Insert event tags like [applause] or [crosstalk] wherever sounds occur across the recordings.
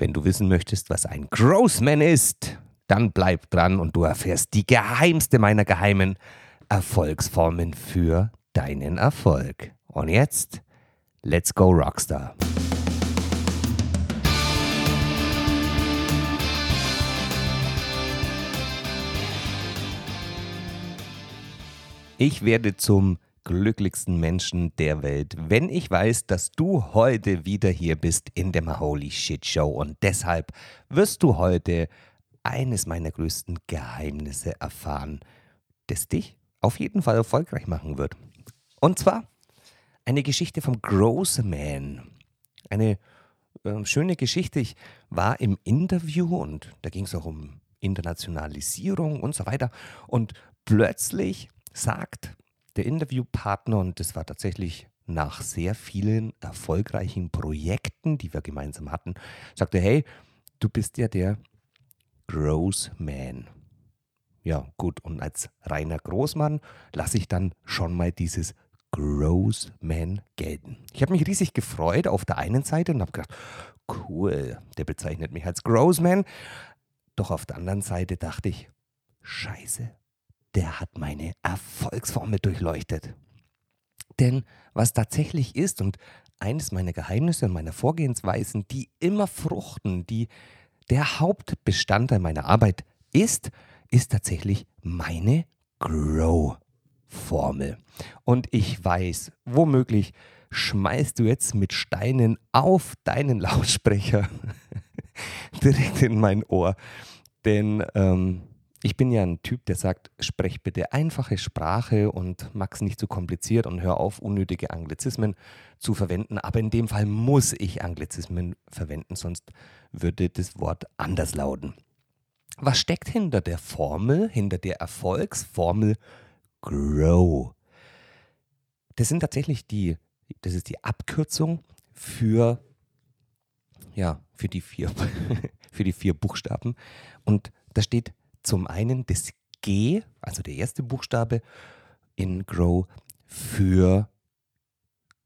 Wenn du wissen möchtest, was ein Grossman ist, dann bleib dran und du erfährst die geheimste meiner geheimen Erfolgsformen für deinen Erfolg. Und jetzt, let's go Rockstar. Ich werde zum glücklichsten Menschen der Welt, wenn ich weiß, dass du heute wieder hier bist in der Holy Shit Show. Und deshalb wirst du heute eines meiner größten Geheimnisse erfahren, das dich auf jeden Fall erfolgreich machen wird. Und zwar eine Geschichte vom Man. Eine äh, schöne Geschichte. Ich war im Interview und da ging es auch um Internationalisierung und so weiter. Und plötzlich sagt der Interviewpartner, und das war tatsächlich nach sehr vielen erfolgreichen Projekten, die wir gemeinsam hatten, sagte, hey, du bist ja der Grossman. Ja, gut, und als reiner Großmann lasse ich dann schon mal dieses Grossman gelten. Ich habe mich riesig gefreut auf der einen Seite und habe gedacht, cool, der bezeichnet mich als Grossman. Doch auf der anderen Seite dachte ich, scheiße, der hat meine Erfolgsformel durchleuchtet. Denn was tatsächlich ist und eines meiner Geheimnisse und meiner Vorgehensweisen, die immer fruchten, die der Hauptbestandteil meiner Arbeit ist, ist tatsächlich meine Grow-Formel. Und ich weiß, womöglich schmeißt du jetzt mit Steinen auf deinen Lautsprecher [laughs] direkt in mein Ohr. Denn ähm, ich bin ja ein Typ, der sagt, sprech bitte einfache Sprache und mach's nicht zu kompliziert und hör auf, unnötige Anglizismen zu verwenden. Aber in dem Fall muss ich Anglizismen verwenden, sonst würde das Wort anders lauten. Was steckt hinter der Formel, hinter der Erfolgsformel Grow? Das sind tatsächlich die, das ist die Abkürzung für, ja, für die vier, [laughs] für die vier Buchstaben. Und da steht zum einen das G, also der erste Buchstabe in Grow für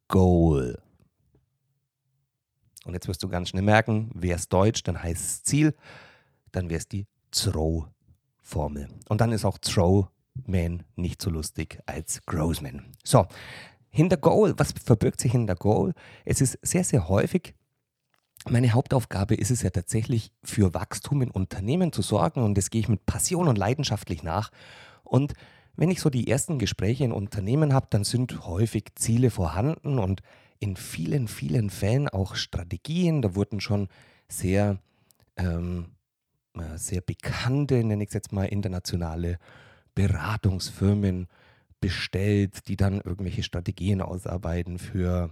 Goal. Und jetzt wirst du ganz schnell merken, wäre es Deutsch, dann heißt es Ziel, dann wäre es die Throw-Formel. Und dann ist auch Throw-Man nicht so lustig als Grossman. So, hinter Goal, was verbirgt sich hinter Goal? Es ist sehr, sehr häufig meine Hauptaufgabe ist es ja tatsächlich, für Wachstum in Unternehmen zu sorgen und das gehe ich mit Passion und leidenschaftlich nach. Und wenn ich so die ersten Gespräche in Unternehmen habe, dann sind häufig Ziele vorhanden und in vielen, vielen Fällen auch Strategien. Da wurden schon sehr, ähm, äh, sehr bekannte, nenne ich es jetzt mal, internationale Beratungsfirmen bestellt, die dann irgendwelche Strategien ausarbeiten für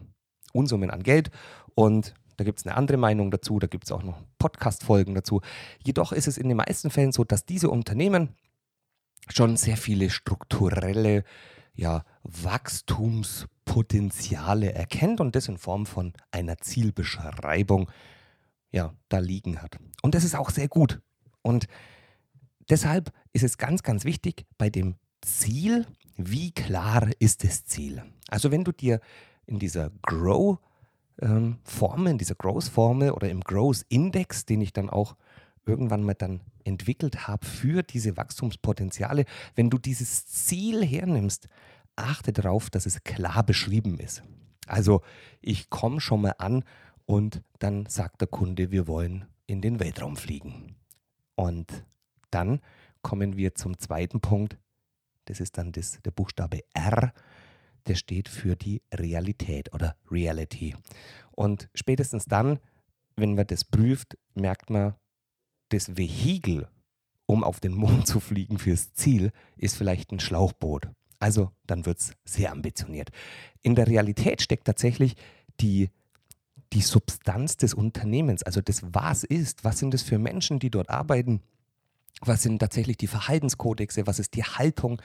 Unsummen an Geld. Und da gibt es eine andere Meinung dazu, da gibt es auch noch Podcast-Folgen dazu. Jedoch ist es in den meisten Fällen so, dass diese Unternehmen schon sehr viele strukturelle ja, Wachstumspotenziale erkennt und das in Form von einer Zielbeschreibung ja, da liegen hat. Und das ist auch sehr gut. Und deshalb ist es ganz, ganz wichtig bei dem Ziel, wie klar ist das Ziel? Also wenn du dir in dieser Grow ähm, Formel, in dieser Growth-Formel oder im Growth-Index, den ich dann auch irgendwann mal dann entwickelt habe für diese Wachstumspotenziale, wenn du dieses Ziel hernimmst, achte darauf, dass es klar beschrieben ist. Also ich komme schon mal an und dann sagt der Kunde, wir wollen in den Weltraum fliegen. Und dann kommen wir zum zweiten Punkt. Das ist dann das, der Buchstabe R der steht für die Realität oder Reality. Und spätestens dann, wenn man das prüft, merkt man, das Vehikel, um auf den Mond zu fliegen fürs Ziel, ist vielleicht ein Schlauchboot. Also dann wird es sehr ambitioniert. In der Realität steckt tatsächlich die, die Substanz des Unternehmens, also das Was ist, was sind das für Menschen, die dort arbeiten, was sind tatsächlich die Verhaltenskodexe, was ist die Haltung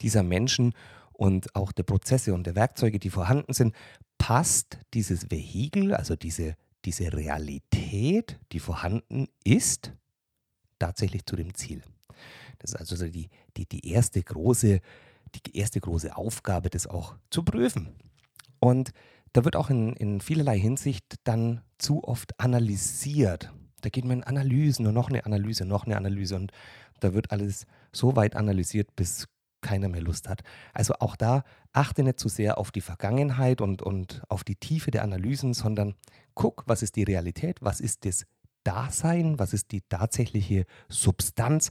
dieser Menschen und auch der Prozesse und der Werkzeuge, die vorhanden sind, passt dieses Vehikel, also diese, diese Realität, die vorhanden ist, tatsächlich zu dem Ziel. Das ist also die, die, die, erste große, die erste große Aufgabe, das auch zu prüfen. Und da wird auch in, in vielerlei Hinsicht dann zu oft analysiert. Da geht man in Analysen und noch eine Analyse, noch eine Analyse und da wird alles so weit analysiert, bis keiner mehr Lust hat. Also auch da achte nicht zu sehr auf die Vergangenheit und, und auf die Tiefe der Analysen, sondern guck, was ist die Realität, was ist das Dasein, was ist die tatsächliche Substanz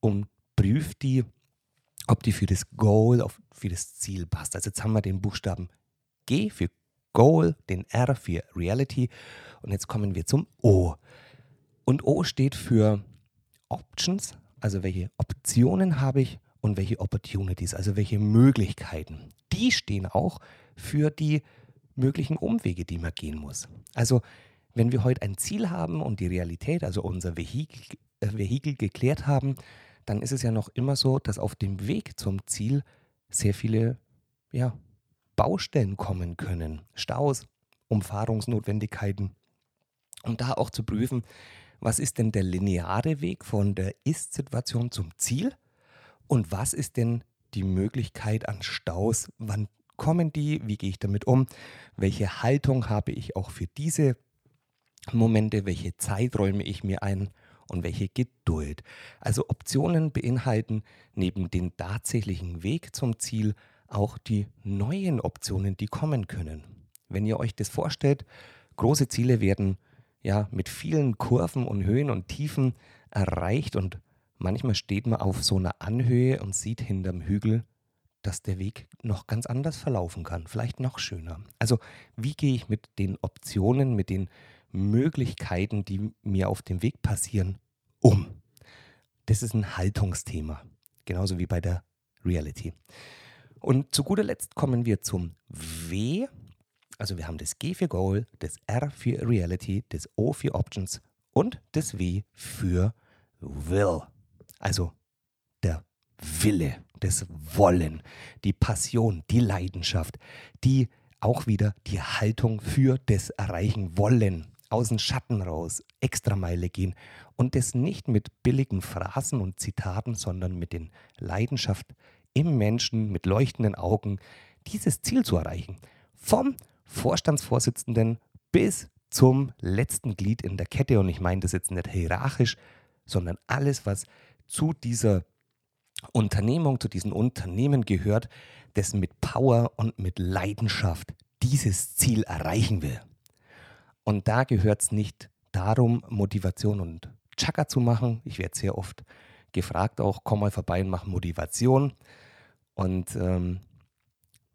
und prüf die, ob die für das Goal, für das Ziel passt. Also jetzt haben wir den Buchstaben G für Goal, den R für Reality und jetzt kommen wir zum O. Und O steht für Options, also welche Optionen habe ich und welche Opportunities, also welche Möglichkeiten. Die stehen auch für die möglichen Umwege, die man gehen muss. Also wenn wir heute ein Ziel haben und die Realität, also unser Vehikel, äh, Vehikel geklärt haben, dann ist es ja noch immer so, dass auf dem Weg zum Ziel sehr viele ja, Baustellen kommen können. Staus, Umfahrungsnotwendigkeiten. Um da auch zu prüfen, was ist denn der lineare Weg von der Ist-Situation zum Ziel und was ist denn die Möglichkeit an Staus, wann kommen die, wie gehe ich damit um, welche Haltung habe ich auch für diese Momente, welche Zeiträume ich mir ein? Und welche Geduld. Also Optionen beinhalten neben dem tatsächlichen Weg zum Ziel auch die neuen Optionen, die kommen können. Wenn ihr euch das vorstellt, große Ziele werden ja mit vielen Kurven und Höhen und Tiefen erreicht und manchmal steht man auf so einer Anhöhe und sieht hinterm Hügel, dass der Weg noch ganz anders verlaufen kann, vielleicht noch schöner. Also wie gehe ich mit den Optionen, mit den Möglichkeiten, die mir auf dem Weg passieren, um? Das ist ein Haltungsthema, genauso wie bei der Reality. Und zu guter Letzt kommen wir zum W. Also wir haben das G für Goal, das R für Reality, das O für Options und das W für Will. Also der Wille, das Wollen, die Passion, die Leidenschaft, die auch wieder die Haltung für das Erreichen wollen aus dem Schatten raus, Extrameile gehen und das nicht mit billigen Phrasen und Zitaten, sondern mit den Leidenschaft im Menschen, mit leuchtenden Augen, dieses Ziel zu erreichen. Vom Vorstandsvorsitzenden bis zum letzten Glied in der Kette. Und ich meine das jetzt nicht hierarchisch, sondern alles, was zu dieser Unternehmung, zu diesem Unternehmen gehört, das mit Power und mit Leidenschaft dieses Ziel erreichen will. Und da gehört es nicht darum, Motivation und Chaka zu machen. Ich werde sehr oft gefragt auch, komm mal vorbei und mach Motivation. Und ähm,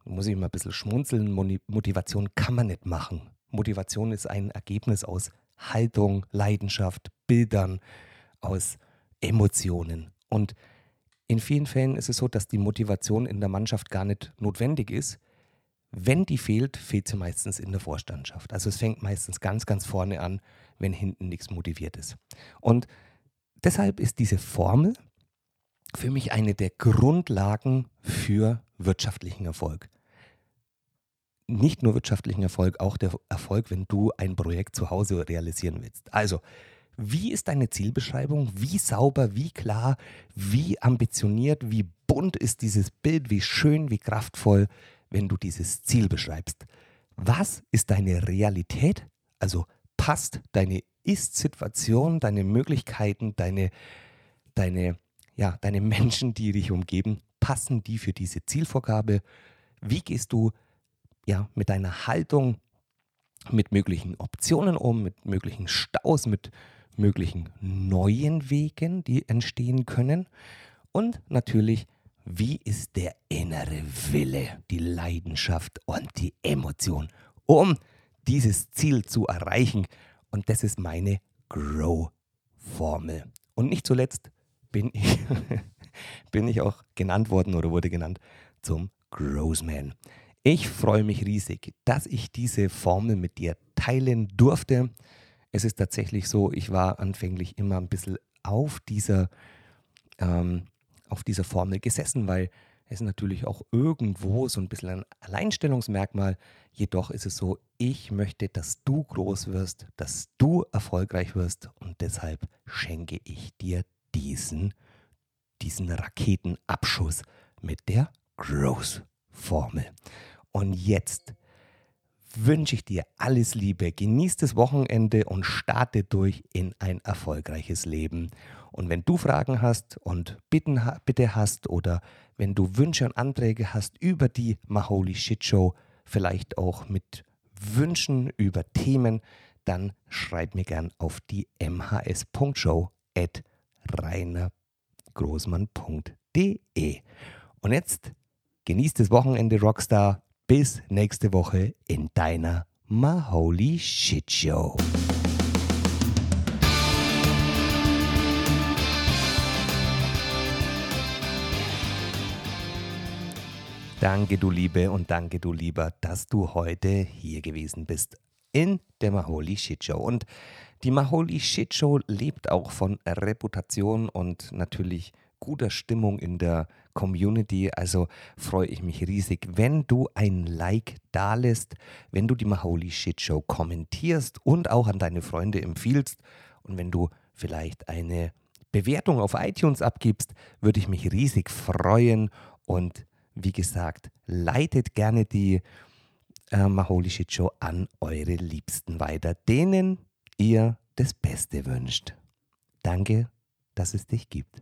muss ich mal ein bisschen schmunzeln, Motivation kann man nicht machen. Motivation ist ein Ergebnis aus Haltung, Leidenschaft, Bildern, aus Emotionen. Und in vielen Fällen ist es so, dass die Motivation in der Mannschaft gar nicht notwendig ist, wenn die fehlt, fehlt sie meistens in der Vorstandschaft. Also es fängt meistens ganz, ganz vorne an, wenn hinten nichts motiviert ist. Und deshalb ist diese Formel für mich eine der Grundlagen für wirtschaftlichen Erfolg. Nicht nur wirtschaftlichen Erfolg, auch der Erfolg, wenn du ein Projekt zu Hause realisieren willst. Also, wie ist deine Zielbeschreibung? Wie sauber, wie klar, wie ambitioniert, wie bunt ist dieses Bild, wie schön, wie kraftvoll, wenn du dieses Ziel beschreibst. Was ist deine Realität? Also passt deine Ist-Situation, deine Möglichkeiten, deine, deine, ja, deine Menschen, die dich umgeben, passen die für diese Zielvorgabe? Wie gehst du ja, mit deiner Haltung, mit möglichen Optionen um, mit möglichen Staus, mit möglichen neuen Wegen, die entstehen können? Und natürlich wie ist der innere Wille, die Leidenschaft und die Emotion, um dieses Ziel zu erreichen? Und das ist meine Grow-Formel. Und nicht zuletzt bin ich, [laughs] bin ich auch genannt worden oder wurde genannt zum Growsman. Ich freue mich riesig, dass ich diese Formel mit dir teilen durfte. Es ist tatsächlich so, ich war anfänglich immer ein bisschen auf dieser ähm, auf dieser Formel gesessen, weil es natürlich auch irgendwo so ein bisschen ein Alleinstellungsmerkmal. Jedoch ist es so, ich möchte, dass du groß wirst, dass du erfolgreich wirst und deshalb schenke ich dir diesen, diesen Raketenabschuss mit der Growth-Formel. Und jetzt wünsche ich dir alles Liebe, genieß das Wochenende und starte durch in ein erfolgreiches Leben. Und wenn du Fragen hast und Bitten bitte hast oder wenn du Wünsche und Anträge hast über die Maholi Shit Show, vielleicht auch mit Wünschen über Themen, dann schreib mir gern auf die mhs.show at reinergroßmann.de. Und jetzt genießt das Wochenende, Rockstar. Bis nächste Woche in deiner Maholi Shit Show. Danke, du Liebe, und danke, du Lieber, dass du heute hier gewesen bist in der Maholi Shit Show. Und die Maholi Shit Show lebt auch von Reputation und natürlich guter Stimmung in der Community. Also freue ich mich riesig, wenn du ein Like dalässt, wenn du die Maholi Shit Show kommentierst und auch an deine Freunde empfiehlst. Und wenn du vielleicht eine Bewertung auf iTunes abgibst, würde ich mich riesig freuen. Und wie gesagt, leitet gerne die äh, Maholi Shit Show an eure Liebsten weiter, denen ihr das Beste wünscht. Danke, dass es dich gibt.